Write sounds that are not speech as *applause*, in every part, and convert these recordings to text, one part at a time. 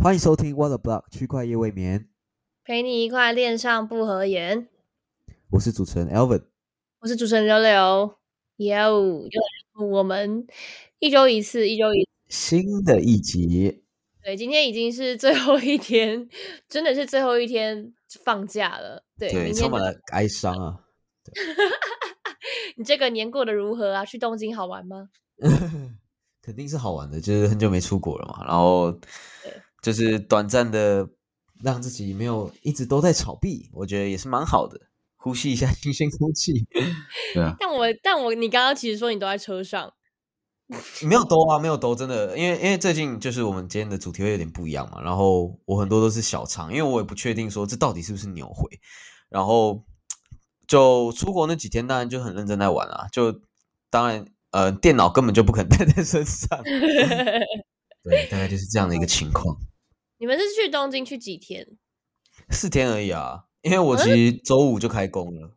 欢迎收听 What a Block 区块夜未眠，陪你一块恋上不合言。我是主持人 Elvin，。我是主持人刘刘，哟，又来我们一周一次，一周一新的一集，对，今天已经是最后一天，真的是最后一天放假了。对，对，明天充满了哀伤啊。*laughs* 你这个年过得如何啊？去东京好玩吗？*laughs* 肯定是好玩的，就是很久没出国了嘛，然后对就是短暂的让自己没有一直都在炒币，我觉得也是蛮好的，呼吸一下新鲜空气。*laughs* 对啊，但我但我你刚刚其实说你都在车上，*laughs* 没有兜啊，没有兜，真的，因为因为最近就是我们今天的主题会有点不一样嘛，然后我很多都是小仓，因为我也不确定说这到底是不是牛回，然后就出国那几天当然就很认真在玩啊，就当然呃电脑根本就不可能带 *laughs* 在身上，对，大概就是这样的一个情况，你们是去东京去几天四天而已啊，因为我其实周五就开工了，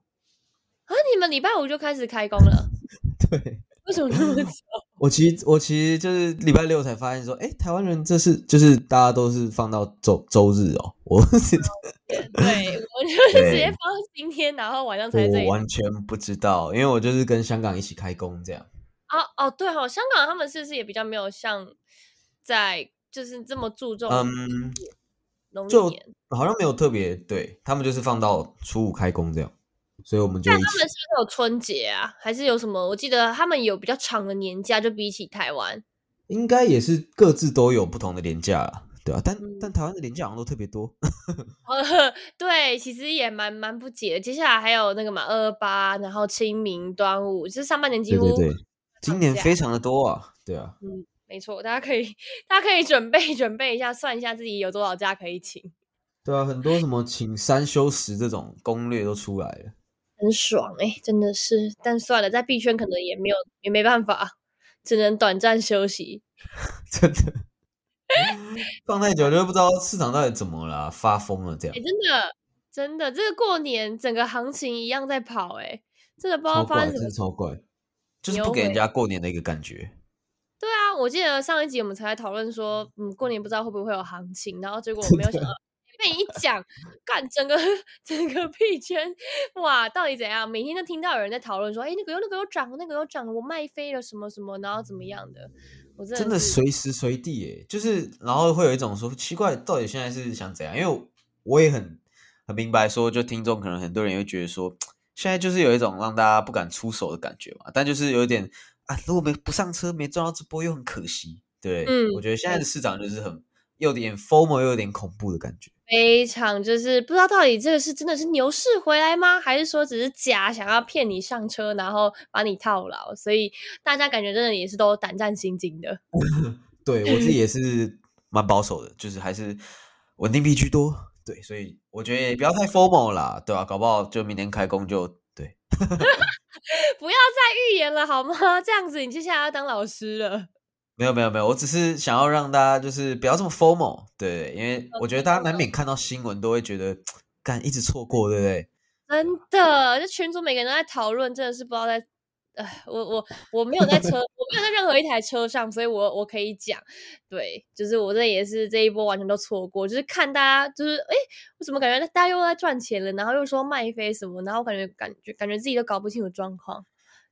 啊？你们礼拜五就开始开工了？*laughs* 对。为什么那么早？*laughs* 我其实我其实就是礼拜六才发现说，哎，台湾人这是就是大家都是放到周周日哦，我是对，我就是直接放到今天，然后晚上才我完全不知道，因为我就是跟香港一起开工这样。哦哦，对哦，香港他们是不是也比较没有像在就是这么注重嗯，农历就年？好像没有特别对他们就是放到初五开工这样，所以我们就他们是不是有春节啊？还是有什么？我记得他们有比较长的年假，就比起台湾。应该也是各自都有不同的年假啦，对啊，但、嗯但台湾的年假好像都特别多，呃 *laughs* *laughs* 对，其实也蛮蛮不解的。接下来还有那个嘛，二二八，然后清明、端午，就是上半年几乎对对对，今年非常的多啊，对啊，嗯，没错，大家可以大家可以准备准备一下，算一下自己有多少假可以请，对啊，很多什么请三休十这种攻略都出来了。很爽哎、真的是。但算了，在币圈可能也没有也没办法，只能短暂休息。*laughs* 真的，放太久就不知道市场到底怎么了啊、发疯了这样哎、，真的真的，这个过年整个行情一样在跑哎、真的不知道，发生什么。超怪，就是不给人家过年的一个感觉。对啊，我记得上一集我们才在讨论说，嗯，过年不知道会不会有行情，然后结果我没有想到。被你一讲，干整个整个币圈，哇，到底怎样？每天都听到有人在讨论说，哎、那个又那个又涨，那个又涨，我卖飞了什么什么，然后怎么样的？我真真的是随时随地耶，就是然后会有一种说奇怪，到底现在是想怎样？因为我也很很明白说，就听众可能很多人也会觉得说，现在就是有一种让大家不敢出手的感觉嘛，但就是有一点啊，如果没不上车，没赚到这波又很可惜。对，嗯我觉得现在的市场就是很有点 formal 又有点恐怖的感觉。非常就是不知道到底这个是真的是牛市回来吗？还是说只是假想要骗你上车，然后把你套牢？所以大家感觉真的也是都胆战心惊的。*laughs* 对我自己也是蛮保守的，就是还是稳定币居多。对，所以我觉得也不要太 formal 啦，对吧、搞不好就明天开工就对。*laughs* *laughs* 不要再预言了好吗？*laughs* 这样子你接下来要当老师了。没有没有没有，我只是想要让大家就是不要这么 formal，对，因为我觉得大家难免看到新闻都会觉得，干一直错过，对不对？真的，这群主每个人都在讨论，真的是不知道在。哎，我我我没有在车，我没有在任何一台车上，所以我我可以讲，对，就是我这也是这一波完全都错过，就是看大家就是哎，我怎么感觉大家又在赚钱了，然后又说卖飞什么，然后我感觉感觉感觉自己都搞不清楚状况。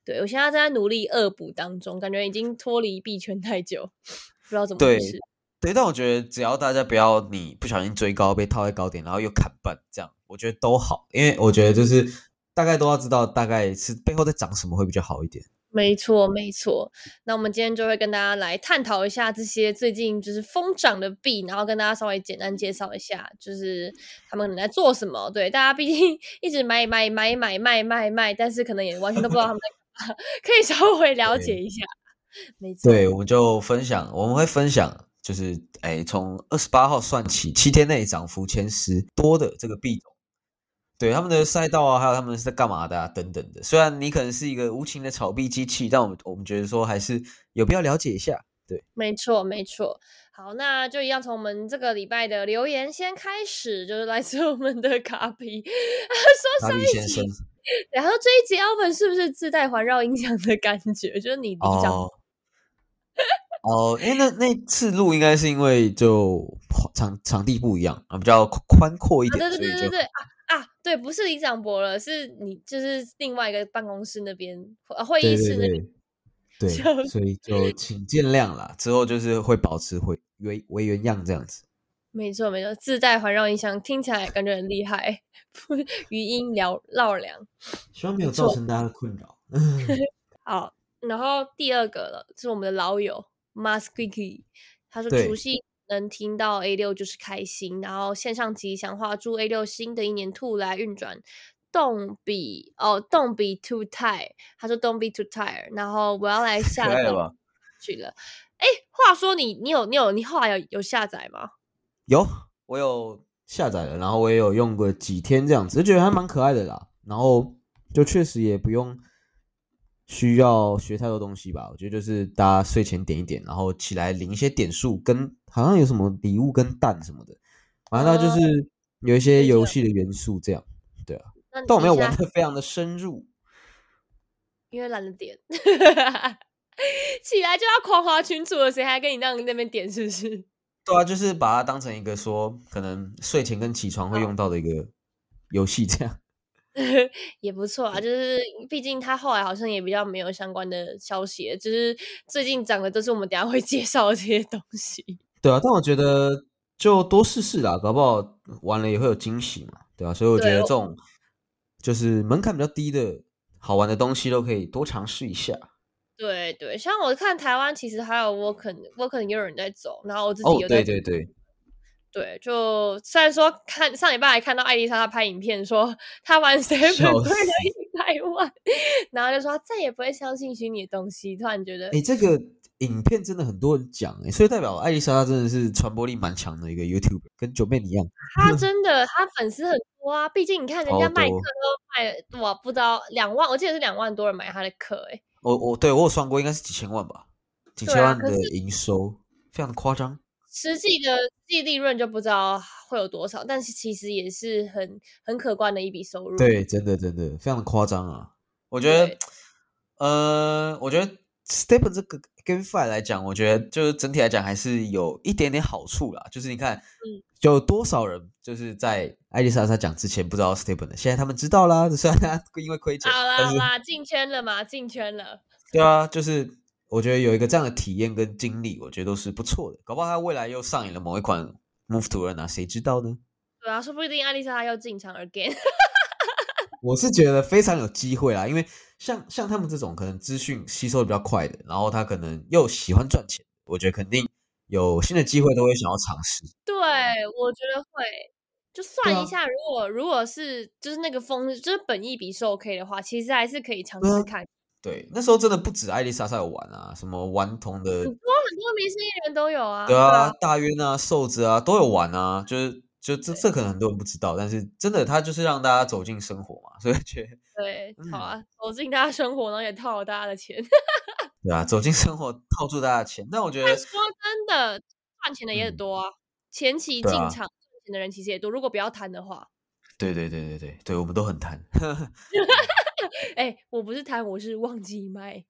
对我现在正在努力恶补当中，感觉已经脱离币圈太久，不知道怎么回对事。对，但我觉得只要大家不要你不小心追高被套在高点，然后又砍半，这样我觉得都好，因为我觉得就是大概都要知道大概是背后在涨什么会比较好一点。没错，没错。那我们今天就会跟大家来探讨一下这些最近就是疯涨的币，然后跟大家稍微简单介绍一下，就是他们可能在做什么。对，大家毕竟一直买买买买卖卖卖，但是可能也完全都不知道他们在干嘛，可以稍微了解一下。没错，对，我们就分享，我们会分享，就是哎，从二十八号算起，七天内涨幅前十多的这个币种，对他们的赛道啊，还有他们是在干嘛的啊，等等的。虽然你可能是一个无情的炒币机器，但我们我们觉得说还是有必要了解一下。对，没错，没错。好，那就一样从我们这个礼拜的留言先开始，就是来自我们的卡比，*laughs* 说卡上一先生，然后这一集 Alvin 是不是自带环绕音响的感觉？就是你比较哦，哦，因为那那次录应该是因为就场场地不一样啊，比较宽阔一点，对对对对对啊啊，对，不是李长博了，是你就是另外一个办公室那边呃会议室那边。对所以就请见谅啦。之后就是会保持回原为原样这样子。没错没错，自带环绕音箱，听起来感觉很厉害，语音缭绕梁。*laughs* 希望没有造成大家的困扰。*laughs* 好，然后第二个了，是我们的老友 Masquiki，他说除夕能听到 A 六就是开心，然后线上吉祥话，祝 A 六新的一年兔来运转。Don't be 哦，Don't be too tired。他说 Don't be too tired。然后我要来下载了？去了。哎，话说你你有你有你后来有有下载吗？有，我有下载了，然后我也有用过几天这样子，就觉得还蛮可爱的啦。然后就确实也不用需要学太多东西吧。我觉得就是大家睡前点一点，然后起来领一些点数，跟好像有什么礼物跟蛋什么的，反正它就是有一些游戏的元素这样。对啊，但我没有玩的非常的深入。因为懒得点，*laughs* 起来就要狂滑群主了，谁还跟你让那边点是不是？对啊，就是把它当成一个说可能睡前跟起床会用到的一个游戏这样。*laughs* 也不错啊，就是毕竟他后来好像也比较没有相关的消息，就是最近讲的都是我们等下会 *laughs* 介绍的这些东西。对啊，但我觉得就多试试啦，搞不好玩了也会有惊喜嘛，对吧、所以我觉得这种就是门槛比较低的好玩的东西都可以多尝试一下。对对，像我看台湾其实还有 Woken Woken 也有人在走，然后我自己哦，有在对对对，对，就虽然说看上礼拜还看到艾丽莎她拍影片说她玩 Seven 笑亏了一百万，然后就说她再也不会相信虚拟的东西，突然觉得哎，这个影片真的很多人讲哎，所以代表艾丽莎她真的是传播力蛮强的一个 YouTuber，跟九妹一样。她真的她粉丝很多啊，毕竟你看人家卖课都卖了我不知道两万，我记得是两万多人买她的课哎、我我对我有算过，应该是几千万吧，几千万的营收，非常的夸张。实际的实际利润就不知道会有多少，但是其实也是很很可观的一笔收入。对，真的真的非常的夸张啊！我觉得对，呃，我觉得 Step 这个 GameFi 来讲，我觉得就是整体来讲还是有一点点好处啦。就是你看，嗯，有多少人就是在艾丽莎莎讲之前不知道 Step 的，现在他们知道啦。*laughs* 虽然他因为亏钱，好啦好啦，进圈了嘛，进圈了。对啊，就是我觉得有一个这样的体验跟经历，我觉得都是不错的。搞不好他未来又上演了某一款 Move to Earn 啊，谁知道呢？对啊，说不定艾丽莎又进场 again。*laughs* 我是觉得非常有机会啦，因为像像他们这种可能资讯吸收的比较快的，然后他可能又喜欢赚钱，我觉得肯定有新的机会都会想要尝试。对，我觉得会。就算啊一下，如果如果是就是那个风，就是本意比是 OK 的话，其实还是可以尝试看。对，那时候真的不止艾丽莎莎有玩啊，什么顽童的，很多很多明星艺人都有啊。对啊，大渊啊、瘦子啊都有玩啊，就是就这这可能很多人不知道，但是真的他就是让大家走进生活嘛，所以觉得对，好嗯啊，走进大家生活，然后也套了大家的钱。*laughs* 对啊，走进生活套住大家的钱，但我觉得但说真的，赚钱的也很嗯多啊。前期进场赚钱的人其实也多，如果不要贪的话，对对对对对对，我们都很贪。*laughs* 哎、我不是贪，我是忘记卖，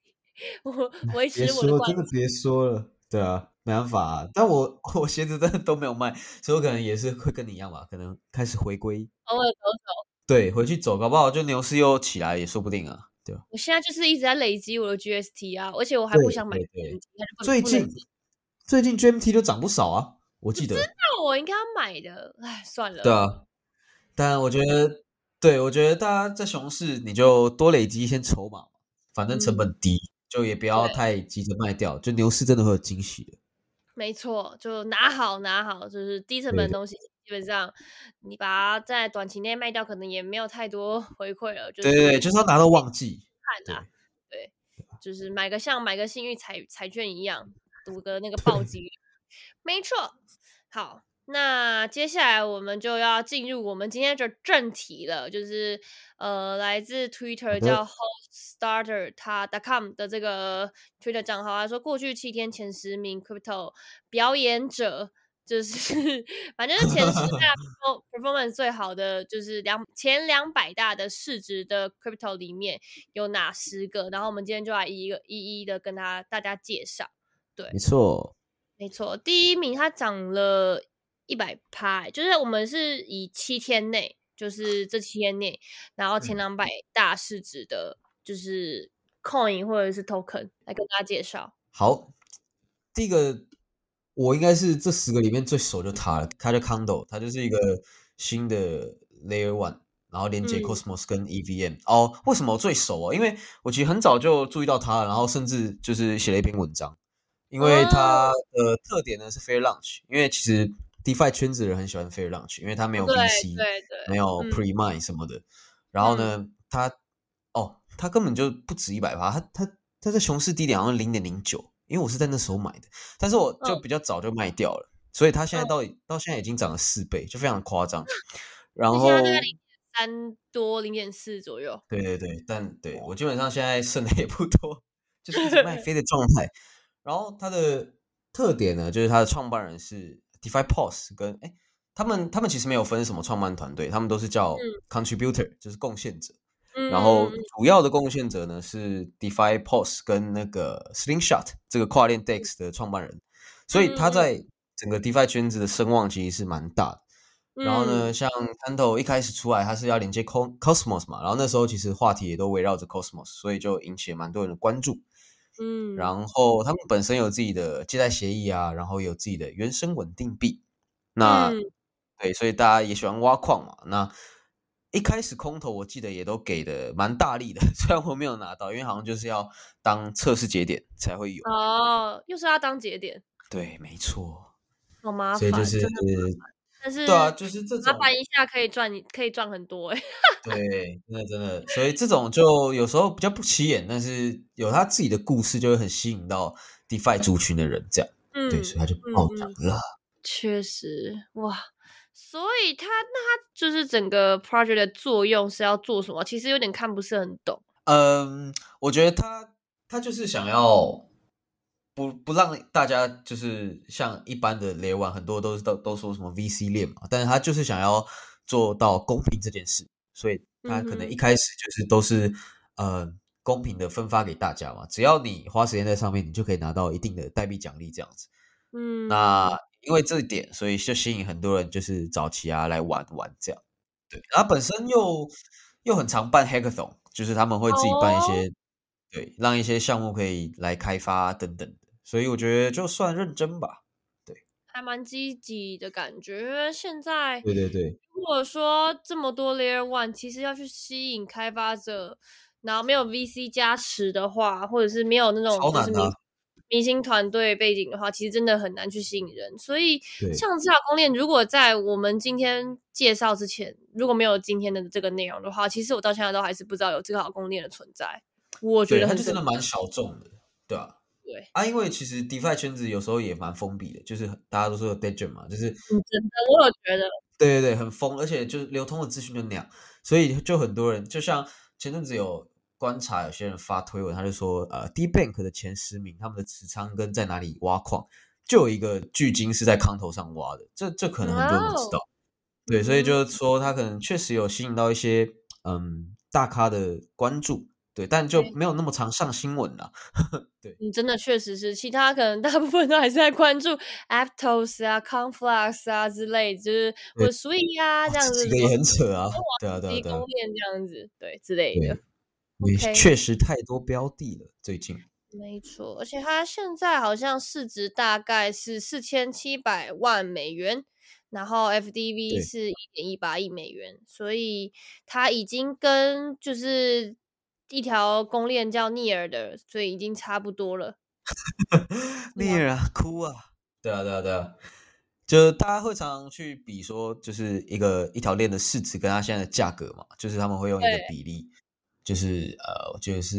我维持我的惯说真的别说了，对啊，没办法、啊。但我 *laughs* 我鞋子真的都没有卖，所以我可能也是会跟你一样吧，可能开始回归，偶尔走走。对，回去走，搞不好就牛市又起来也说不定啊，对吧？我现在就是一直在累积我的 GST 啊，而且我还不想买对最近最近 GMT 都涨不少啊，我记得。那我应该要买的，哎，算了。对啊，但我觉得，对我觉得大家在熊市你就多累积一些筹码嘛，反正成本低，就也不要太急着卖掉，就牛市真的会有惊喜的。没错，就拿好拿好，就是低成本的东西，基本上你把它在短期内卖掉，可能也没有太多回馈了。就是对对对，就是要拿到旺季。看啦，对，就是买个像买个幸运彩彩券一样，赌个那个暴击率。没错，好，那接下来我们就要进入我们今天的正题了，就是呃，来自 Twitter 叫 Hoststarter 他 .com 的这个 Twitter 账号，他说过去七天前十名 Crypto 表演者。就是 *laughs* 反正是前十大 *laughs* perform- performance 最好的，就是两前两百大的市值的 crypto 里面有哪十个，然后我们今天就来一一个一一的跟他大家介绍。对，没错，没错，第一名他涨了一百趴，就是我们是以七天内，就是这七天内，然后前两百大市值的，就是 coin 或者是 token 来跟大家介绍。好，第一个我应该是这十个里面最熟就它了，它叫 Condo，它就是一个新的 Layer One。然后连接 Cosmos 跟 EVM 哦，为什么我最熟哦？因为我其实很早就注意到它，然后甚至就是写了一篇文章。因为它的特点呢是 Fair Launch，因为其实 DeFi 圈子的人很喜欢 Fair Launch，因为它没有 VC，没有 Pre Mine 什么的。然后呢，它哦，它根本就不止一百趴，它它它在熊市低点好像零点零九，因为我是在那时候买的，但是我就比较早就卖掉了，所以它现在到到现在已经涨了四倍，就非常夸张。然后。三多零点四左右，对对对，但对我基本上现在剩的也不多，就是一直卖飞的状态。然后它的特点呢，就是它的创办人是 DeFi Pos，跟哎，他们他们其实没有分什么创办团队，他们都是叫 Contributor，就是贡献者。然后主要的贡献者呢是 DeFi Pos 跟那个 Slingshot 这个跨链 DEX 的创办人，所以他在整个 DeFi 圈子的声望其实是蛮大的。然后呢，像 Tanto 一开始出来，它是要连接 Cosmos 嘛，然后那时候其实话题也都围绕着 Cosmos，所以就引起了蛮多人的关注。嗯，然后他们本身有自己的借贷协议啊，然后有自己的原生稳定币。那对，所以大家也喜欢挖矿嘛。那一开始空投我记得也都给的蛮大力的，*laughs* 虽然我没有拿到，因为好像就是要当测试节点才会有。哦，又是要当节点？对，没错。好麻烦，所以就是。但是对啊，就是这种麻烦一下可以赚，可以赚很多哎。*laughs* 对，真的真的，所以这种就有时候比较不起眼，但是有他自己的故事，就会很吸引到 DeFi 族群的人，这样。嗯，对，所以他就暴涨了。确实，哇，所以他那他就是整个 project 的作用是要做什么？其实有点看不是很懂。嗯，我觉得他他就是想要。不不让大家就是像一般的 Layer One，很多都是都都说什么 VC 链嘛，但是他就是想要做到公平这件事，所以他可能一开始就是都是呃公平的分发给大家嘛，只要你花时间在上面，你就可以拿到一定的代币奖励这样子。嗯，那因为这一点，所以就吸引很多人就是早期啊来玩玩这样。对，然后本身又又很常办 Hackathon，就是他们会自己办一些，对，让一些项目可以来开发等等。所以我觉得就算认真吧，对，还蛮积极的感觉。因为现在，对对对，如果说这么多 Layer One，其实要去吸引开发者，然后没有 VC 加持的话，或者是没有那种就是明明星团队背景的话，其实真的很难去吸引人。所以，像这条公链，如果在我们今天介绍之前，如果没有今天的这个内容的话，其实我到现在都还是不知道有这条公链的存在。我觉得它就真的蛮小众的，对啊。对。啊，因为其实 DeFi 圈子有时候也蛮封闭的，就是大家都说有 d e d e 嘛，就是真的，我有觉得，对对对，很封，而且就是流通的资讯就那样，所以就很多人，就像前阵子有观察，有些人发推文，他就说，呃，D Bank 的前十名，他们的持仓跟在哪里挖矿，就有一个巨鲸是在康头上挖的，这这可能很多人不知道，对，所以就是说他可能确实有吸引到一些嗯大咖的关注。对，但就没有那么常上新闻了。*laughs* 对，你真的确实是，其他可能大部分都还是在关注 Aptos 啊、Conflux 啊之类，就是或者 Sweet 啊这样子，这个也很扯啊。对啊，对啊，对啊。供链这样子，对之类的。对，确实太多标的了，最近。没错，而且它现在好像市值大概是四千七百万美元，然后 FDV 是一点一八亿美元，所以它已经跟就是。一条公链叫逆尔的，所以已经差不多了。*laughs* *laughs* 逆尔啊，哭啊！对啊，对啊，对啊，就大家会常常去比说，就是一个一条链的市值跟它现在的价格嘛，就是他们会用一个比例，就是呃，我觉得是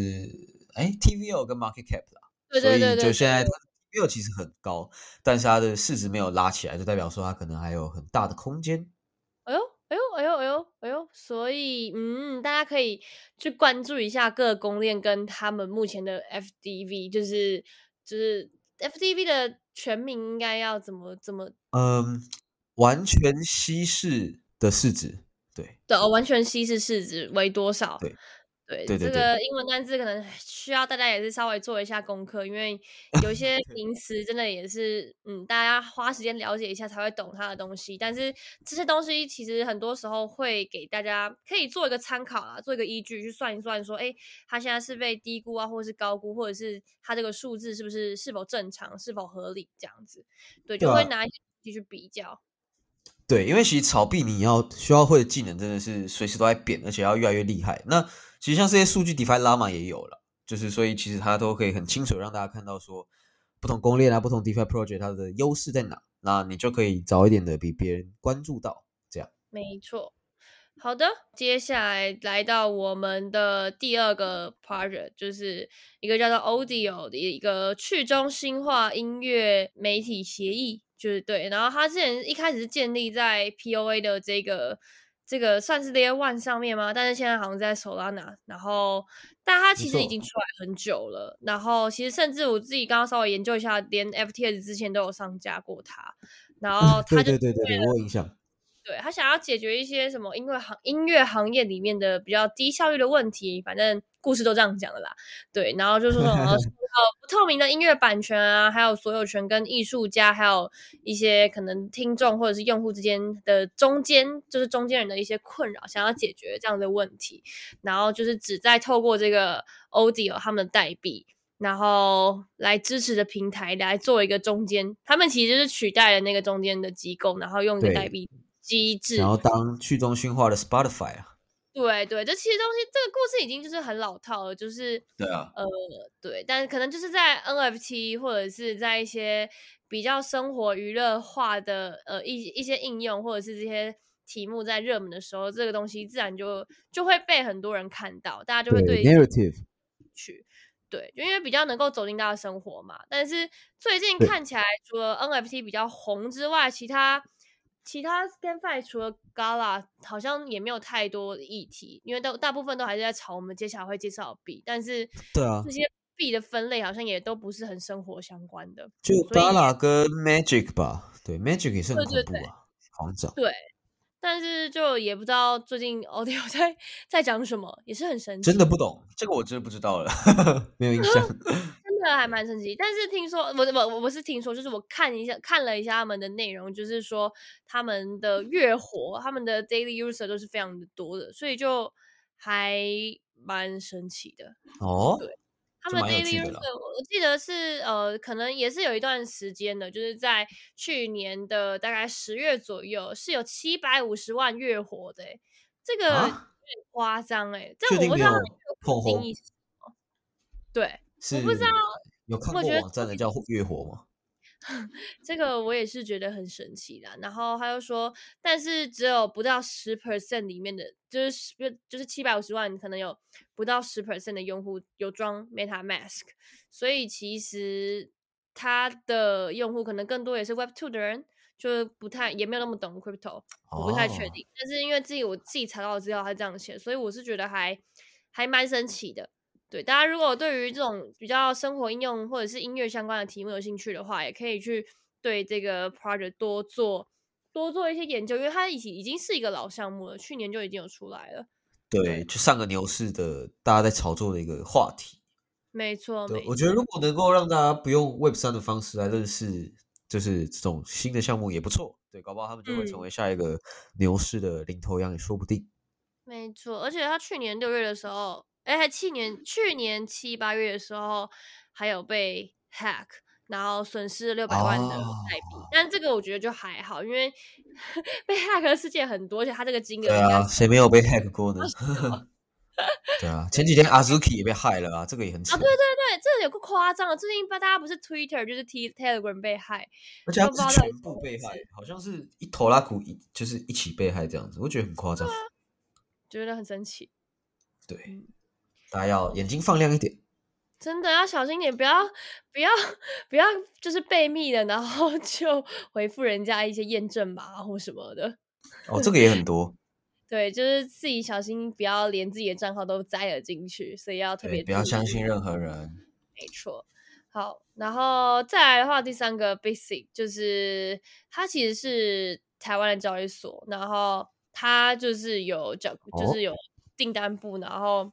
哎，TVL 跟 Market Cap 啦。对对对对。就现在 TVL 其实很高，但是它的市值没有拉起来，就代表说它可能还有很大的空间。哎呦！哎呦哎呦哎呦！所以嗯，大家可以去关注一下各个公链跟他们目前的 FDV，就是就是 FDV 的全名应该要怎么怎么？嗯，完全稀释的市值，对对，完全稀释市值为多少？对对，这个英文单字可能需要大家也是稍微做一下功课，因为 *laughs* 有一些名词真的也是，嗯，大家花时间了解一下才会懂它的东西。但是这些东西其实很多时候会给大家可以做一个参考啊，做一个依据去算一算，说，哎，它现在是被低估啊，或者是高估，或者是它这个数字是不是是否正常，是否合理这样子，对，就会拿一些继续比较。对，因为其实炒币你要需要会的技能真的是随时都在变，而且要越来越厉害。那其实像这些数据，DeFi Llama 也有了，就是所以其实它都可以很清楚让大家看到说，不同公链啊，不同 DeFi Project 它的优势在哪，那你就可以早一点的比别人关注到这样。没错。好的，接下来来到我们的第二个 project，就是一个叫做 Audio 的一个去中心化音乐媒体协议。就是对，然后它之前一开始是建立在 POA 的这个这个算是 Layer One 上面吗？但是现在好像在 Solana，然后但它其实已经出来很久了。然后其实甚至我自己刚刚稍微研究一下，连 FTS 之前都有上架过它。然后 *laughs* 它对对对对，我有印象。对他想要解决一些什么音乐行音乐行业里面的比较低效率的问题，反正故事都这样讲的啦。对，然后就是说什么 *laughs* 不透明的音乐版权啊，还有所有权跟艺术家，还有一些可能听众或者是用户之间的中间，就是中间人的一些困扰，想要解决这样的问题。然后就是只在透过这个 Audio 他们的代币，然后来支持的平台来做一个中间，他们其实是取代了那个中间的机构，然后用一个代币。机制，然后当去中心化的 Spotify 啊，对对，这其实东西，这个故事已经就是很老套了，就是对啊，呃，对，但是可能就是在 NFT 或者是在一些比较生活娱乐化的呃一一些应用，或者是这些题目在热门的时候，这个东西自然就就会被很多人看到，大家就会对 narrative 去，对，就因为比较能够走进大家生活嘛。但是最近看起来，除了 NFT 比较红之外，其他。其他 GameFi 除了 Gala，好像也没有太多议题，因为都大部分都还是在炒我们接下来会介绍的币，但是对啊，这些币的分类好像也都不是很生活相关的。就 Gala 跟 Magic 吧，对，Magic 也是很恐怖啊，狂涨。对，但是就也不知道最近 *laughs* Audio 在在讲什么，也是很神奇。真的不懂这个，我真的不知道了，*laughs* 没有印象。真的还蛮神奇，但是听说我我我不是听说，就是我看一下看了一下他们的内容，就是说他们的月活，他们的 daily user 都是非常的多的，所以就还蛮神奇的哦。对，他们 daily user 我记得是呃，可能也是有一段时间的，就是在去年的大概十月左右是有七百五十万月活的，这个有点夸张哎，这我不知道定义是什么，对。我不知道有看过网站的叫月活吗？*laughs* 这个我也是觉得很神奇的。然后他又说，但是只有不到十 percent 里面的，就是就是七百五十万，可能有不到十 percent 的用户有装 Meta Mask，所以其实他的用户可能更多也是 Web Two 的人，就不太也没有那么懂 Crypto，我不太确定。但是因为自己我自己查到的资料，他这样写，所以我是觉得还还蛮神奇的。对，大家如果对于这种比较生活应用或者是音乐相关的题目有兴趣的话，也可以去对这个 project 多做多做一些研究，因为它已经已经是一个老项目了，去年就已经有出来了。对，就上个牛市的大家在炒作的一个话题。没错，对，我觉得如果能够让大家不用 Web 三的方式来认识，就是这种新的项目也不错。对，搞不好他们就会成为下一个牛市的领头羊也说不定。没错，而且他去年六月的时候。哎，还去年去年七八月的时候，还有被 hack，然后损失六百万的代币。但这个我觉得就还好，因为 *laughs* 被 hack 的事件很多，而且他这个金额对啊，谁没有被 hack 过呢？*laughs* 对啊，前几天 Azuki 也被害了啊，这个也很啊，对对对，这个有个夸张啊！最近大家不是 Twitter 就是 T Telegram 被害，而且他是全部被害，好像是一头拉苦一就是一起被害这样子，我觉得很夸张，觉得很神奇，对。大家要眼睛放亮一点，真的要小心点，不要不要不要，就是被密了，然后 *laughs* 就回复人家一些验证码或什么的。哦，这个也很多。*laughs* 对，就是自己小心，不要连自己的账号都栽了进去，所以要特别不要相信任何人。没错。好，然后再来的话，第三个 basic 就是它其实是台湾的交易所，然后它就是有交，就是有订单部，然后。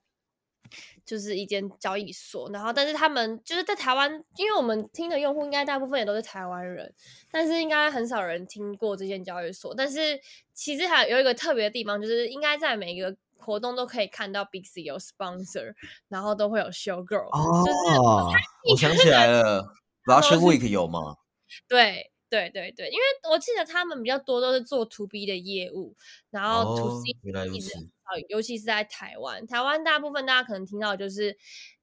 就是一间交易所，然后但是他们就是在台湾，因为我们听的用户应该大部分也都是台湾人，但是应该很少人听过这间交易所。但是其实还有一个特别的地方，就是应该在每一个活动都可以看到 Big C 有 sponsor，然后都会有 show girl，就是哦，我想起来了，*laughs* Russian Week 有吗？对对对对，因为我记得他们比较多都是做 To B 的业务，然后 To 哦 C 原来如一直此很少尤其是在台湾，台湾大部分大家可能听到就是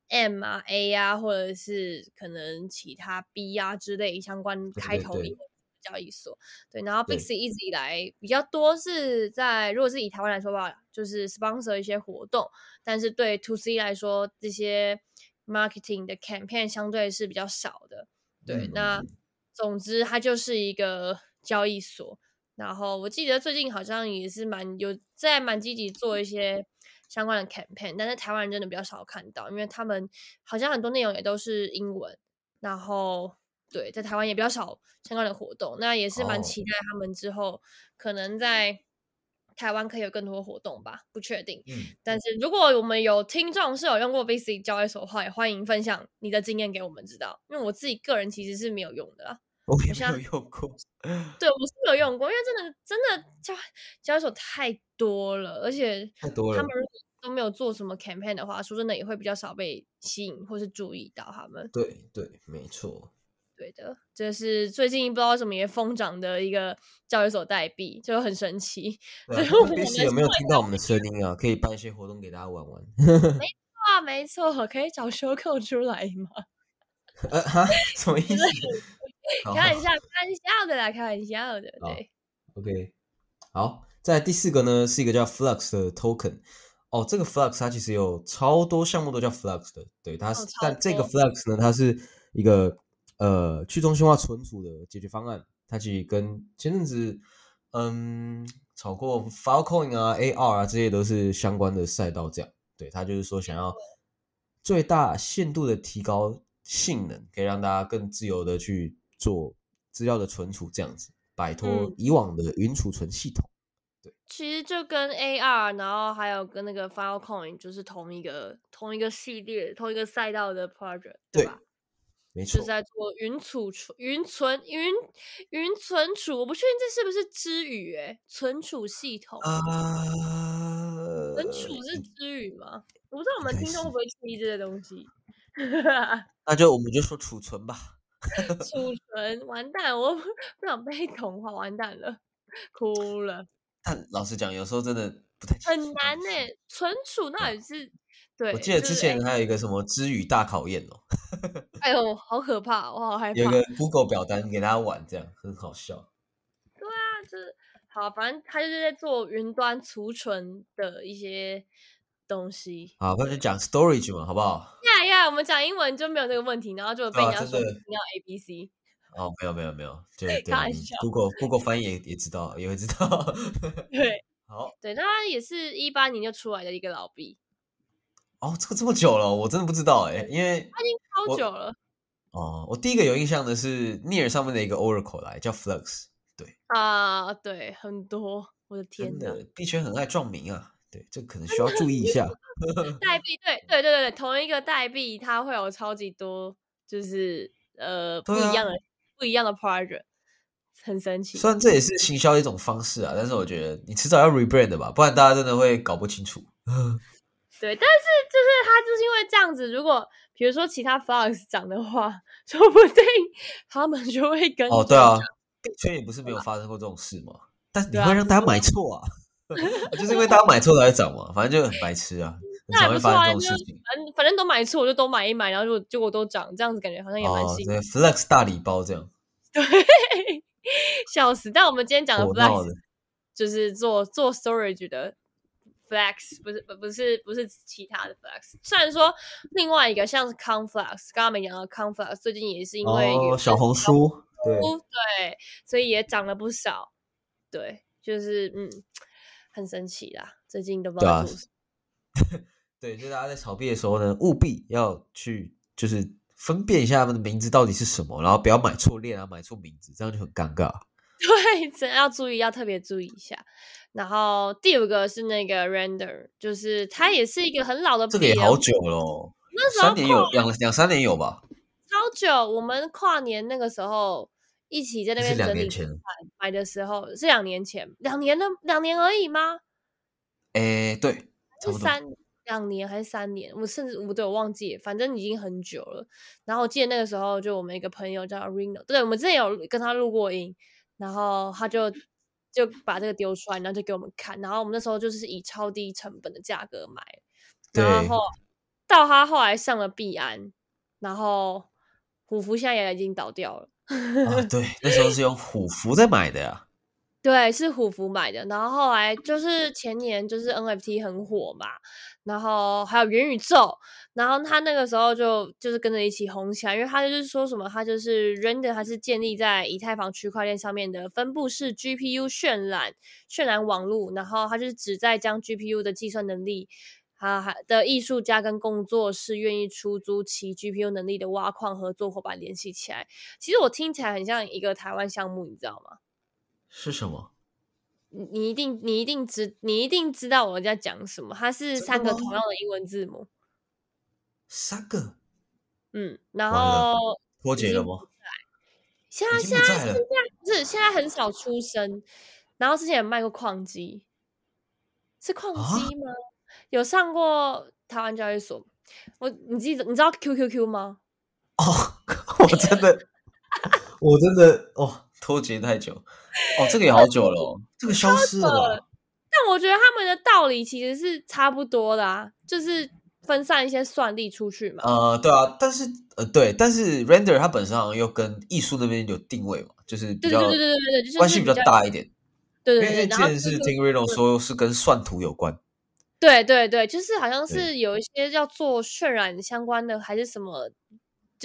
M 啊 A 啊，或者是可能其他 B 啊之类相关开头音的交易所。对，然后 C 一直以来比较多是在，如果是以台湾来说吧，就是 sponsor 一些活动，但是对 To C 来说，这些 marketing 的 campaign 相对是比较少的。对，嗯那总之它就是一个交易所。然后我记得最近好像也是蛮有在蛮积极做一些相关的 campaign，但是台湾人真的比较少看到，因为他们好像很多内容也都是英文，然后对，在台湾也比较少相关的活动。那也是蛮哦期待他们之后可能在台湾可以有更多活动吧，不确定。嗯，但是如果我们有听众是有用过 VC 交易所的话，也欢迎分享你的经验给我们知道，因为我自己个人其实是没有用的啦。我也像没有用过。对，我是没有用过，因为真的真的交交易所太多了，而且太多了他们如果都没有做什么 campaign 的话，说真的也会比较少被吸引或是注意到他们。对对，没错。对的，这是最近不知道为什么也疯涨的一个交易所代币，就很神奇。对啊所以我们 b 也 a 有没有听到我们的声音啊？可以办一些活动给大家玩玩。*laughs* 啊，没错，可以找收购出来吗？*laughs* 呃哈，*laughs* 什么意思？好开玩笑，开玩笑的啦，开玩笑的，好对。OK，好，在第四个呢是一个叫 Flux 的 token。哦，这个 Flux 它其实有超多项目都叫 Flux 的，对，它但这个 Flux 呢，它是一个呃去中心化存储的解决方案。它其实跟前阵子嗯炒过 Filecoin 啊、AR 啊这些都是相关的赛道，这样。对，它就是说想要最大限度的提高性能，可以让大家更自由的去做资料的存储，这样子摆脱嗯以往的云储存系统。其实就跟 AR，然后还有跟那个 Filecoin 就是同一个同一个系列、同一个赛道的 project，对吧？没错是，在做云储存、云存、云云存储，我不确定这是不是知语诶，存储系统。啊，存储是知语吗？我不知道我们听众会不会注意这些东西。那就我们就说储存吧。储存完蛋，我 *laughs* 不想被同化，完蛋了，哭了。但老实讲，有时候真的不太很难呢、存储到底是对，我记得之前还有一个什么知语大考验哦，*laughs* 哎呦，好可怕，我好害怕。有一个 Google 表单给大家玩，这样很好笑。对啊就是好，反正他就是在做云端储存的一些东西。好，那就讲 storage 嘛，好不好？呀呀，我们讲英文就没有这个问题，然后就被人家说你要 A B C。哦，没有没有没有，对你玩笑 Google *laughs* Google 翻译也也知道，也会知道。对 *laughs* 好对，那他也是一八年就出来的一个老币，哦，这个这么久了，我真的不知道哎，因为它已经超久了哦，我第一个有印象的是 Near 上面的一个 Oracle 来叫 Flux，对，啊，对，很多，我的天呐，真的币圈很爱撞名啊，对，这可能需要注意一下。*laughs* 代币，对对对对对，同一个代币它会有超级多，就是呃不一样的、不一样的 project，很神奇。虽然这也是行销的一种方式啊，但是我觉得你迟早要 rebrand 的吧，不然大家真的会搞不清楚。*laughs* 对，但是就是他就是因为这样子，如果比如说其他 Fox 涨的话，说不定他们就会跟哦，对啊圈也不是没有发生过这种事嘛，但是你会让大家买错啊，*laughs* 就是因为大家买错才会涨嘛，反正就很白痴啊，*laughs* 很那也不发生这就种事情。反正反正都买错，我就都买一买，然后如果结果都涨，这样子感觉好像也蛮哦，幸对，Flex 大礼包这样，*laughs* 对，笑死！但我们今天讲的火闹 Flex。就是做做 storage 的 Flex，不是不不是不是其他的 Flex。虽然说另外一个像是 Conflex，刚刚没讲到 Conflex，最近也是因为小红书，对，对，所以也涨了不少。对，就是嗯，很神奇啦，最近都不知道。*laughs* 对，就大家在炒币的时候呢，务必要去就是分辨一下他们的名字到底是什么，然后不要买错链啊，买错名字，这样就很尴尬。*laughs* 对，真的要注意，要特别注意一下。然后第五个是那个 Render，就是它也是一个很老的，这个也好久了，那时候三年有两两三年有吧？超久，我们跨年那个时候一起在那边整理买的时候是两年前，两年的两年而已吗？诶，对，是三两年还是三年？我甚至我都有忘记，反正已经很久了。然后我记得那个时候，就我们一个朋友叫 Reno，对我们之前有跟他录过音，然后他就就把这个丢出来，然后就给我们看。然后我们那时候就是以超低成本的价格买，然后到他后来上了币安，然后。虎符现在也已经倒掉了啊！对，那时候是用虎符在买的呀。对，是虎符买的。然后后来就是前年就是 NFT 很火嘛，然后还有元宇宙，然后他那个时候就就是跟着一起红起来，因为他就是说什么，他就是 Render，它是建立在以太坊区块链上面的分布式 GPU 渲染渲染网络，然后它就是旨在将 GPU 的计算能力。啊，还的艺术家跟工作室愿意出租其 GPU 能力的挖矿合作伙伴联系起来。其实我听起来很像一个台湾项目，你知道吗？是什么？你你一定你一定知你一定知道我在讲什么。它是三个同样的英文字母。三个？嗯，然后脱节了吗？现在现在现在不是现在很少出声。然后之前有卖过矿机，是矿机吗？有上过台湾交易所，我你记得你知道 QQQ 吗？哦，*laughs* 我真的，*laughs* 我真的哦，脱节太久哦，这个也好久了，这个消失了。但我觉得他们的道理其实是差不多的啊，就是分散一些算力出去嘛。呃，对啊，但是呃，对，但是 Render 它本身好像又跟艺术那边有定位嘛，就是比较对对对对对对，关系比较大一点。对对对，因为之前是听 Reno 说是跟算图有关。对对对，就是好像是有一些要做渲染相关的，还是什么，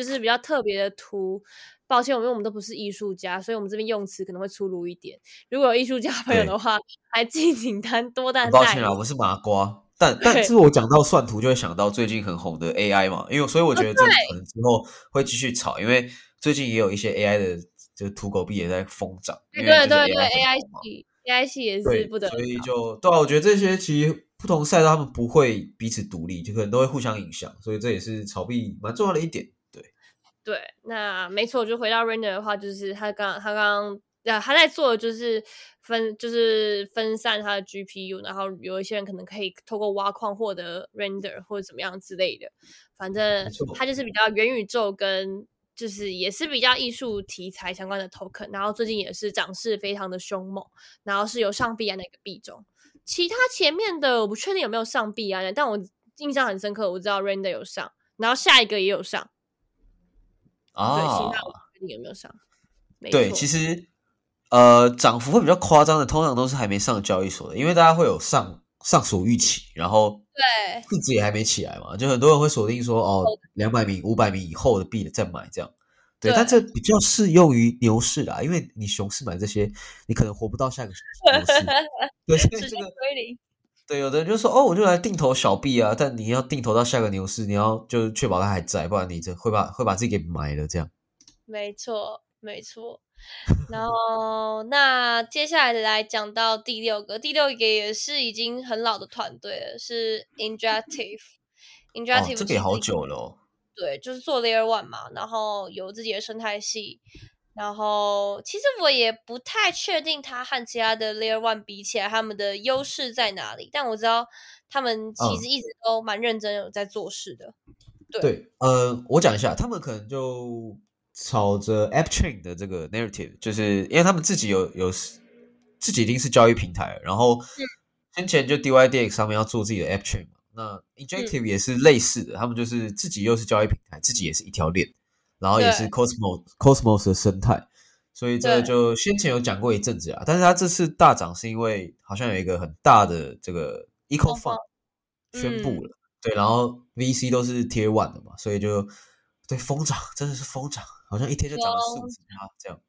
就是比较特别的图。抱歉，因为我们都不是艺术家，所以我们这边用词可能会粗鲁一点。如果有艺术家朋友的话，还敬请担多担待。抱歉啊，我是麻瓜。但 *laughs* 但是我讲到算图，就会想到最近很红的 AI 嘛，因为所以我觉得这可能之后会继续炒，因为最近也有一些 AI 的，就是土狗币也在疯涨。对对对，AI 系 AI 系也是不得。所以就对啊，我觉得这些其实。不同赛道他们不会彼此独立，就可能都会互相影响，所以这也是炒币蛮重要的一点。对，那没错，就回到 Render 的话，就是他刚他刚刚他在做的就是分就是分散他的 GPU，然后有一些人可能可以透过挖矿获得 Render 或者怎么样之类的，反正他就是比较元宇宙跟就是也是比较艺术题材相关的 Token，然后最近也是涨势非常的凶猛，然后是有上币安的一个币种。其他前面的我不确定有没有上币啊，但我印象很深刻，我知道 Render 有上，然后下一个也有上。啊，对，其他我不确定有没有上。对，其实呃，涨幅会比较夸张的，通常都是还没上交易所的，因为大家会有上上所预期，然后对市值也还没起来嘛，就很多人会锁定说哦，两百米、五百米以后的币再买这样。对，但这比较适用于牛市啦，因为你熊市买这些，你可能活不到下个牛市。*laughs* 对，这个对，有的人就说哦，我就来定投小币啊，但你要定投到下个牛市，你要就确保它还在，不然你这会把会把自己给埋了。这样，没错，没错。然后那接下来的来讲到第六个，第六个也是已经很老的团队了，是 *laughs* Interactive。Interactive 这个也好久了。对，就是做 Layer One 嘛，然后有自己的生态系，然后其实我也不太确定它和其他的 Layer One 比起来，他们的优势在哪里。但我知道他们其实一直都蛮认真有在做事的。对，呃，我讲一下，他们可能就朝着 App Chain 的这个 narrative，就是因为他们自己有有自己一定是交易平台，然后先前就 DYDX 上面要做自己的 App Chain 嘛。那 Injective 也是类似的，他们就是自己又是交易平台，自己也是一条链，然后也是 Cosmos Cosmos 的生态，所以这就先前有讲过一阵子啊。但是它这次大涨是因为好像有一个很大的这个 Eco Fund 宣布了，对，然后 VC 都是 Tier One 的嘛，所以就对疯涨，真的是疯涨，好像一天就涨了四五十趴这样，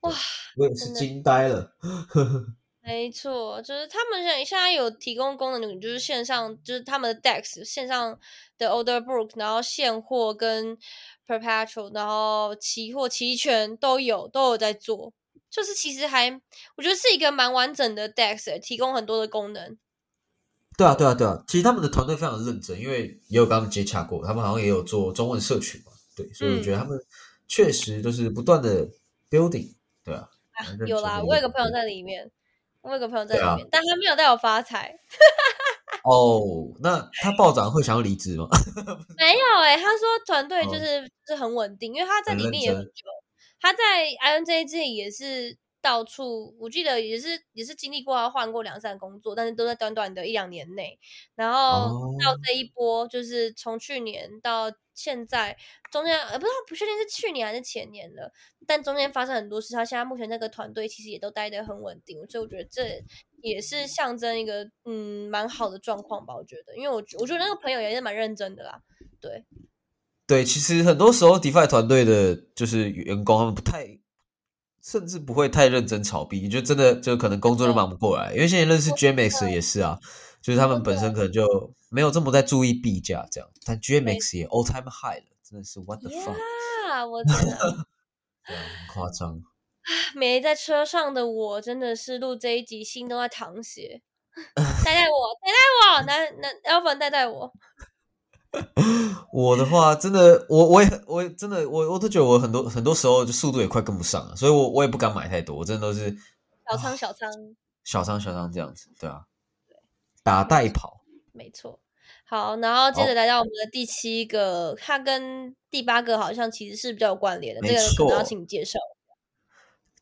哇，我也是惊呆了。没错，就是他们现现在有提供功能，就是线上，就是他们的 DEX 线上的 Order Book，然后现货跟 Perpetual，然后期货期权都有都有在做，就是其实还我觉得是一个蛮完整的 DEX，提供很多的功能。对啊，对啊，对啊，其实他们的团队非常认真，因为也有跟他们接洽过，他们好像也有做中文社群嘛，对，所以我觉得他们确实都是不断的 building，对啊。有啦，我有个朋友在里面，我有个朋友在里面，但他没有带我发财。*laughs* 哦，那他 *laughs* 暴涨会想要离职吗？*laughs* 没有哎，他说团队就是是很稳定，因为他在里面也很久，他在 INJG 也是。到处，我记得也是也是经历过，换过两三工作，但是都在短短的一两年内。然后到这一波，就是从去年到现在，中间呃不知道不确定是去年还是前年了，但中间发生很多事。他现在目前那个团队其实也都待得很稳定，所以我觉得这也是象征一个嗯蛮好的状况吧。我觉得，因为我我觉得那个朋友也是蛮认真的啦。对对，其实很多时候 DeFi 团队的就是员工他们不太。甚至不会太认真炒币，就真的就可能工作都忙不过来。因为现在认识 GMX 也是啊，就是他们本身可能就没有这么在注意币价这样，但 GMX 也 all time high 了，真的是 what the fuck！我真的，*laughs* 对啊，很夸张。没在车上的我真的是录这一集心都在淌血，*laughs* 带带我，带带我，男男 Alvin 带带我。*laughs* 我的话，真的，我我也我真的我我都觉得我很多很多时候就速度也快跟不上了，所以我我也不敢买太多，我真的都是小仓小仓小仓小仓这样子，对啊，对打带跑，没错。好，然后接着来到我们的第七个，它跟第八个好像其实是比较有关联的，这个可能要请你介绍。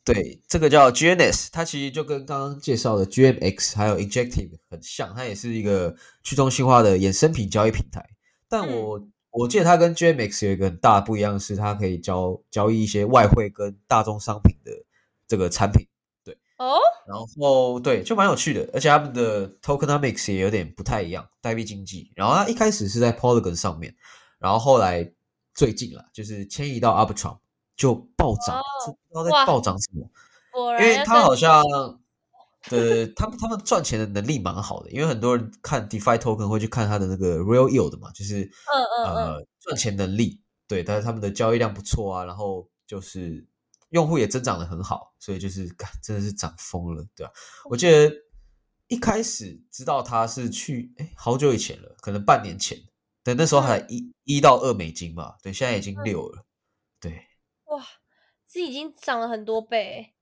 对，这个叫 GNS，它其实就跟刚刚介绍的 GMX 还有 Injective 很像，它也是一个去中心化的衍生品交易平台。但我我记得它跟 JMX 有一个很大的不一样，是它可以交交易一些外汇跟大宗商品的这个产品，对哦，然后对就蛮有趣的，而且他们的 Tokenomics 也有点不太一样，代币经济。然后它一开始是在 Polygon 上面，然后后来最近了，就是迁移到 Arbitrum 就暴涨，不知道在暴涨什么，因为它好像。对，他们他们赚钱的能力蛮好的，因为很多人看 DeFi Token 会去看它的那个 Real Yield 嘛，就是嗯嗯呃赚钱能力，对，但是他们的交易量不错啊，然后就是用户也增长的很好，所以就是真的是涨疯了，对吧？我记得一开始知道它是去哎好久以前了，可能半年前，对，那时候还一一到二美金吧，对，现在已经六了，对，哇，这已经涨了很多倍，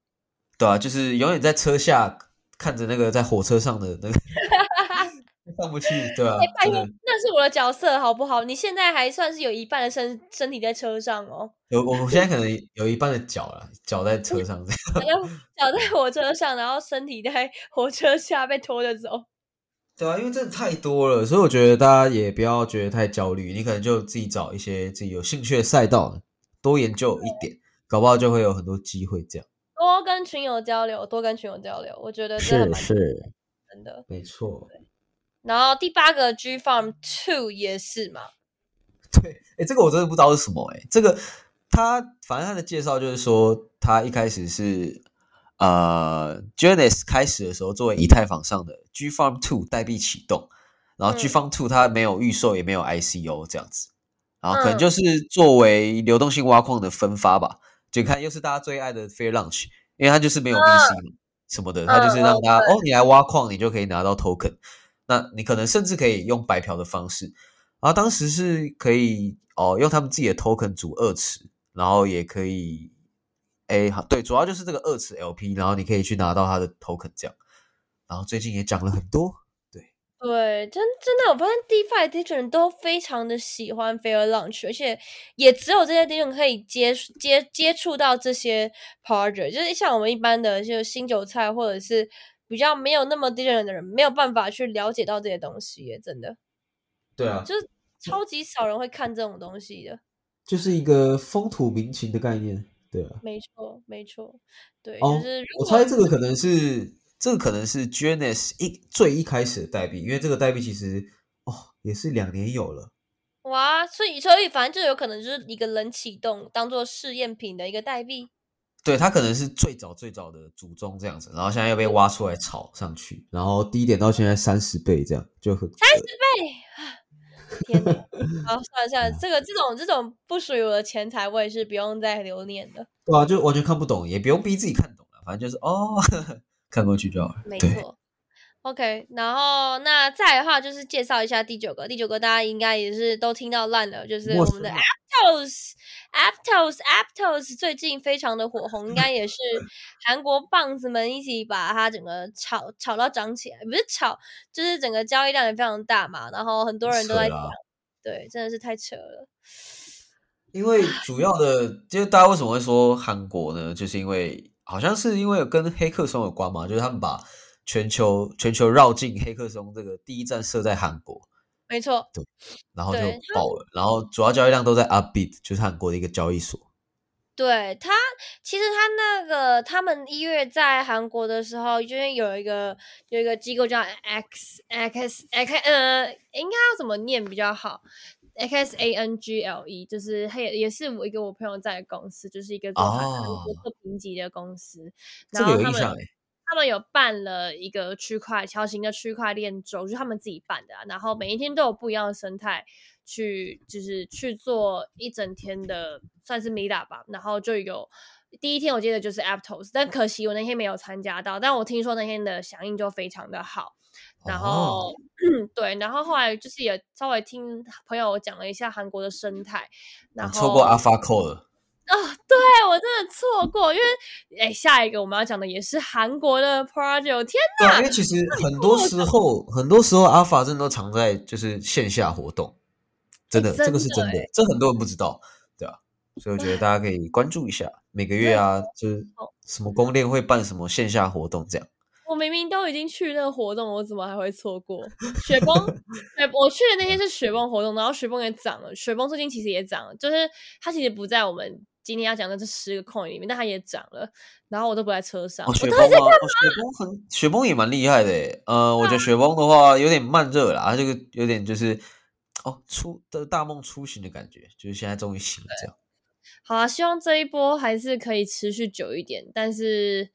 对啊，就是永远在车下。看着那个在火车上的那个 *laughs* 上不去，对吧？那是我的角色，好不好？你现在还算是有一半的身身体在车上哦。有，我现在可能有一半的脚了，脚在车上这样。*laughs* 脚在火车上，然后身体在火车下被拖着走。对啊，因为真的太多了，所以我觉得大家也不要觉得太焦虑。你可能就自己找一些自己有兴趣的赛道，多研究一点，搞不好就会有很多机会这样。多跟群友交流，多跟群友交流，我觉得这蛮是真的，没错。然后第八个 G Farm Two 也是嘛？*laughs* 对，哎，这个我真的不知道是什么。哎，这个他反正他的介绍就是说，他一开始是呃 j a n i s 开始的时候作为以太坊上的 G Farm Two 代币启动，然后 G Farm Two 它没有预售，也没有 ICO 这样子，然后可能就是作为流动性挖矿的分发吧。就看又是大家最爱的 Fair Launch，因为它就是没有 VC 什么的，它就是让大家哦，你来挖矿，你就可以拿到 Token。那你可能甚至可以用白嫖的方式。然后当时是可以哦，用他们自己的 Token 组二池，然后也可以，哎，对，主要就是这个二池 LP，然后你可以去拿到它的 Token 这样。然后最近也涨了很多。对，真真的，我发现 DeFi 的人都非常的喜欢 Fair Launch，而且也只有这些 D 人可以接接接触到这些 project，就是像我们一般的就新韭菜或者是比较没有那么 D 人的人，没有办法去了解到这些东西，真的。对啊，就是超级少人会看这种东西的，就是一个风土民情的概念，对啊，没错，没错，对，就是我猜这个可能是。这个可能是 GNS 一最一开始的代币，因为这个代币其实哦也是两年有了。哇，所以所以反正就有可能就是一个冷启动，当做试验品的一个代币。对，它可能是最早最早的祖宗这样子，然后现在又被挖出来炒上去，然后低点到现在三十倍这样就很三十倍，天哪！好，算了算了，这个这种这种不属于我的钱财，我也是不用再留念的。对啊，就完全看不懂，也不用逼自己看懂了。反正就是哦，看过去就好了。没，错。OK，然后那再的话就是介绍一下第九个，第九个大家应该也是都听到烂了，就是我们的 Aptos Aptos Aptos 最近非常的火红，应该也是 *laughs* 韩国棒子们一起把它整个炒炒到涨起来，不是炒，就是整个交易量也非常大嘛，然后很多人都在对，真的是太扯了。因为主要的就是大家为什么会说韩国呢？就是因为好像是因为跟黑客松有关嘛，就是他们把全球全球绕境黑客松这个第一站设在韩国，没错，对然后就爆了，然后主要交易量都在 Upbit，就是韩国的一个交易所。对他，其实他那个他们一月在韩国的时候，因为有一个有一个机构叫 X X X 呃，应该要怎么念比较好？X A N G L E，就是它也也是我一个我朋友在的公司，就是一个做韩韩国哦做评级的公司。这然后他们他们有办了一个区块小型的区块链周，就是他们自己办的、啊，然后每一天都有不一样的生态去，就是去做一整天的算是 meet up 吧，然后就有。第一天我记得就是 Aptos，但可惜我那天没有参加到，但我听说那天的响应就非常的好。然后、哦 *clears throat* 对，然后后来就是也稍微听朋友讲了一下韩国的生态，然后错过 AlphaCo 了。啊、对我真的错过，因为哎，下一个我们要讲的也是韩国的 project，天对啊，因为其实很多时候，很多时候 Alpha 真的都藏在就是线下活动，真的，这个是真的，这很多人不知道，对啊，所以我觉得大家可以关注一下，每个月啊，就是什么公链会办什么线下活动这样。我明明都已经去那个活动，我怎么还会错过雪崩？*laughs* 哎，我去的那天是雪崩活动，然后雪崩也涨了，雪崩最近其实也涨了，就是它其实不在我们今天要讲的这十个 coin 里面，但它也涨了，然后我都不在车上，哦，雪我到底在崩吗？哦，雪崩很，雪崩也蛮厉害的诶。呃，我觉得雪崩的话有点慢热啦，它这个有点就是哦出的大梦初醒的感觉，就是现在终于醒了这样。好啊，希望这一波还是可以持续久一点，但是，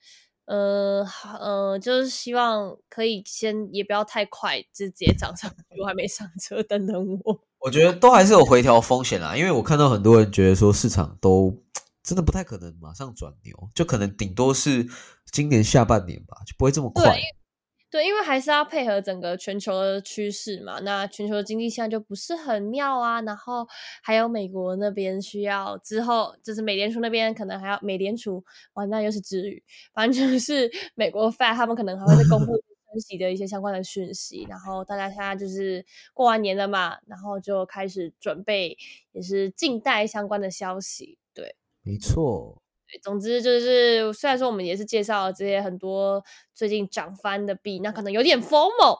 呃，好呃，就是希望可以先也不要太快，就直接涨上去，我还没上车，等等我。我觉得都还是有回调风险啦，因为我看到很多人觉得说市场都真的不太可能马上转牛，就可能顶多是今年下半年吧，就不会这么快。对，因为还是要配合整个全球的趋势嘛。那全球的经济现在就不是很妙啊，然后还有美国那边需要之后，就是美联储那边可能还要美联储，哇，那又是之语，反正就是美国 Fed 他们可能还会再公布 *laughs* 升息的一些相关的讯息。然后大家现在就是过完年了嘛，然后就开始准备，也是静待相关的消息。对。没错，对，总之就是，虽然说我们也是介绍了这些很多最近涨翻的币，那可能有点疯猛，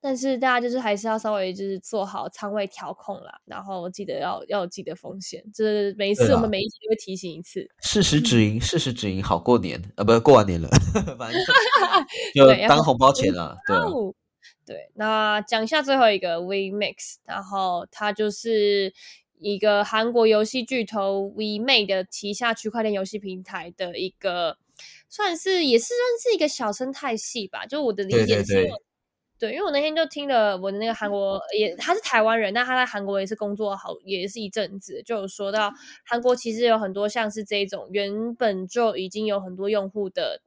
但是大家就是还是要稍微就是做好仓位调控啦，然后记得要要有记得风险，就是每一次我们每一集都会提醒一次。事实止盈，事实止盈，好过年，呃，不，过完年了，*laughs* 反正 *laughs* 就当红包钱了，对对，那讲一下最后一个 WeMix，然后它就是一个韩国游戏巨头 WeMate 的旗下区块链游戏平台的一个，算是也是算是一个小生态系吧。就我的理对对对解是对，因为我那天就听了我的那个韩国也他是台湾人，但他在韩国也是工作好也是一阵子，就有说到韩国其实有很多像是这种原本就已经有很多用户的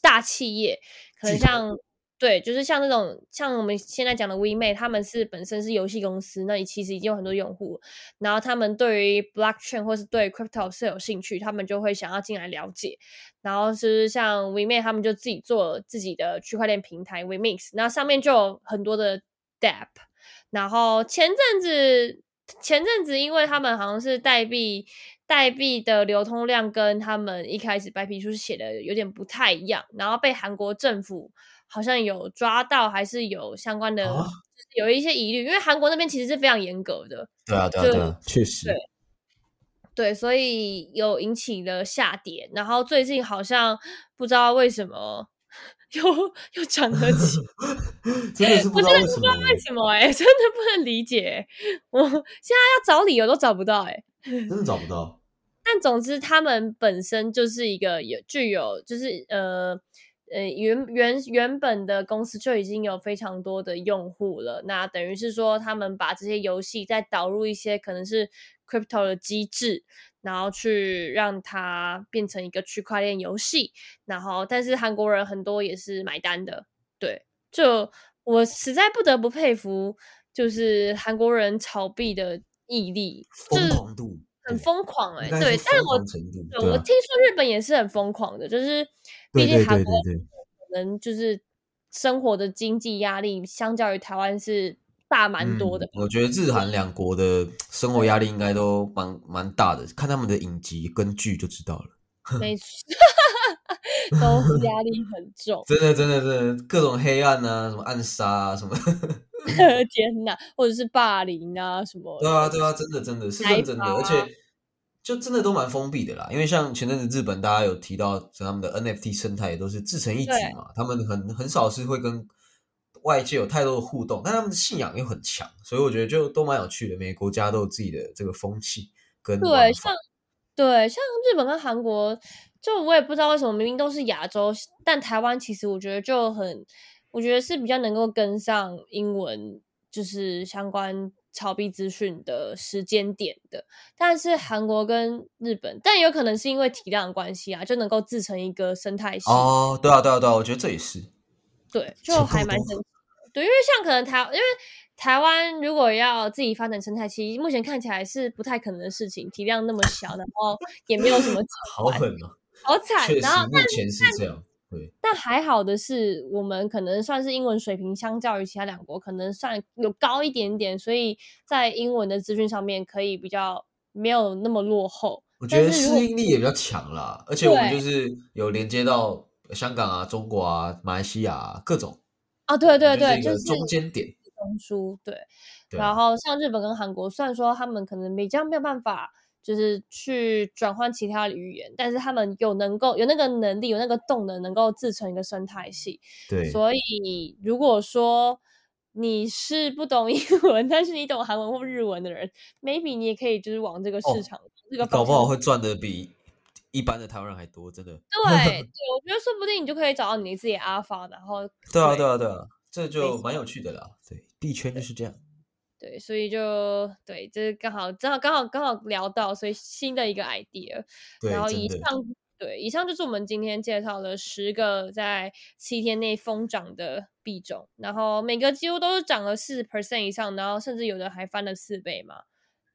大企业，可能像。对，就是像那种，像我们现在讲的 WeMate，他们是本身是游戏公司，那里其实已经有很多用户，然后他们对于 Blockchain 或是对 Crypto 是有兴趣，他们就会想要进来了解。然后是像 WeMate，他们就自己做自己的区块链平台 WeMix，那上面就有很多的 Dap。然后前阵子，前阵子因为他们好像是代币。代币的流通量跟他们一开始白皮书写的有点不太一样，然后被韩国政府好像有抓到，还是有相关的，啊？有一些疑虑，因为韩国那边其实是非常严格的，对啊，对啊，就对啊，确实对，对，所以有引起了下跌，然后最近好像不知道为什么 *laughs* 又又涨了起，*laughs* 真的是不我知道为什么真的不知道为什么哎、*laughs* 真的不能理解欸、我现在要找理由都找不到哎、真的找不到。但总之，他们本身就是一个有具有，就是呃呃原原原本的公司就已经有非常多的用户了。那等于是说，他们把这些游戏再导入一些可能是 crypto 的机制，然后去让它变成一个区块链游戏，然后但是韩国人很多也是买单的，对，就我实在不得不佩服，就是韩国人炒币的毅力，疯狂度很疯狂哎、对，但是我我听说日本也是很疯狂的，就是毕竟韩国可能就是生活的经济压力相较于台湾是大蛮多的嗯。我觉得日韩两国的生活压力应该都蛮蛮大的，看他们的影集跟剧就知道了。没错 *laughs* *laughs* 都压力很重。真的，真的，真的，各种黑暗啊，什么暗杀啊，什么，*laughs* 天哪，或者是霸凌啊什么的。对啊，对啊，真的，真的是认真的，而且就真的都蛮封闭的啦。因为像前阵子日本，大家有提到他们的 NFT 生态也都是自成一局对嘛，他们很很少是会跟外界有太多的互动，但他们的信仰又很强，所以我觉得就都蛮有趣的。每个国家都有自己的这个风气跟对，像法。对像日本跟韩国，就我也不知道为什么，明明都是亚洲，但台湾其实我觉得就很，我觉得是比较能够跟上英文，就是相关炒币资讯的时间点的。但是韩国跟日本，但有可能是因为体量的关系啊，就能够自成一个生态系。哦，对啊，对啊，对啊，我觉得这也是。对，就还蛮神奇的。对，因为像可能台，因为台湾如果要自己发展生态系，目前看起来是不太可能的事情，体量那么小，然后也没有什么 *laughs* 好狠哦！好惨然后，，目前是这样。对，但还好的是，我们可能算是英文水平，相较于其他两国，可能算有高一点点，所以在英文的资讯上面可以比较没有那么落后。我觉得适应力也比较强啦，而且我们就是有连接到香港啊、中国啊、马来西亚啊各种，啊，对对对，就就是中间点。中枢，对。然后像日本跟韩国，虽然说他们可能比较没有办法，就是去转换其他的语言，但是他们有能够有那个能力，有那个动能，能够自成一个生态系。对，所以如果说你是不懂 *laughs* 英文，但是你懂韩文或日文的人，maybe 你也可以就是往这个市哦场、这个搞不好会赚的比一般的台湾人还多，真的。对对，我觉得说不定你就可以找到你自己的 alpha，然后对啊，对对啊，对啊，这就蛮有趣的啦。对，币圈就是这样。对，所以就对，这是刚好正好刚好刚好聊到，所以新的一个 idea。对然后，以上对以上就是我们今天介绍的十个在七天内疯涨的币种，然后每个几乎都是涨了四 percent 以上，然后甚至有的还翻了四倍嘛。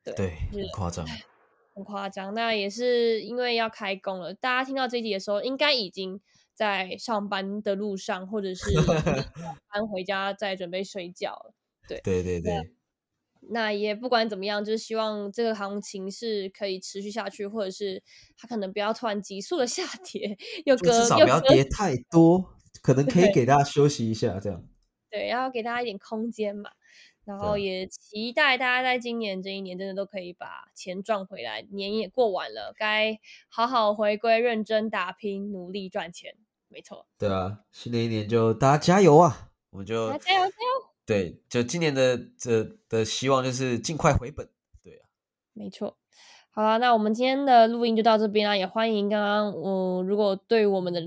对，对，很夸张。*laughs* 很夸张。那也是因为要开工了，大家听到这一集的时候，应该已经在上班的路上，或者是下班回家在准备睡觉了。对对 *laughs* 对，那也不管怎么样，就是希望这个行情是可以持续下去，或者是它可能不要突然急速的 *laughs* 下跌，又割至少不要跌太多，可能可以给大家休息一下，这样。*laughs* 对，要给大家一点空间嘛。然后也期待大家在今年这一年真的都可以把钱赚回来，年也过完了，该好好回归，认真打拼，努力赚钱。没错，对啊，新的一年就大家加油啊！我们就加油加油！对，就今年的这的希望就是尽快回本。对啊，没错。好了，那我们今天的录音就到这边啦。也欢迎刚刚我如果对我们的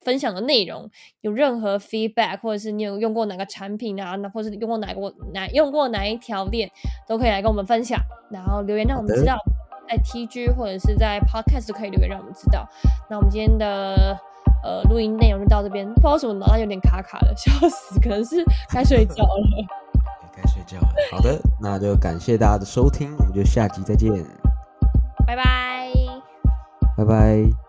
分享的内容有任何 feedback，或者是你有用过哪个产品啊，那或是用过哪个哪用过哪一条链，都可以来跟我们分享，然后留言让我们知道，在 TG 或者是在 Podcast 都可以留言让我们知道。那我们今天的呃录音内容就到这边，不知道为什么脑袋有点卡卡的，*laughs* 笑死，可能是该睡觉了。也该睡觉了。好的，那就感谢大家的收听，我们就下集再见，拜拜。拜拜。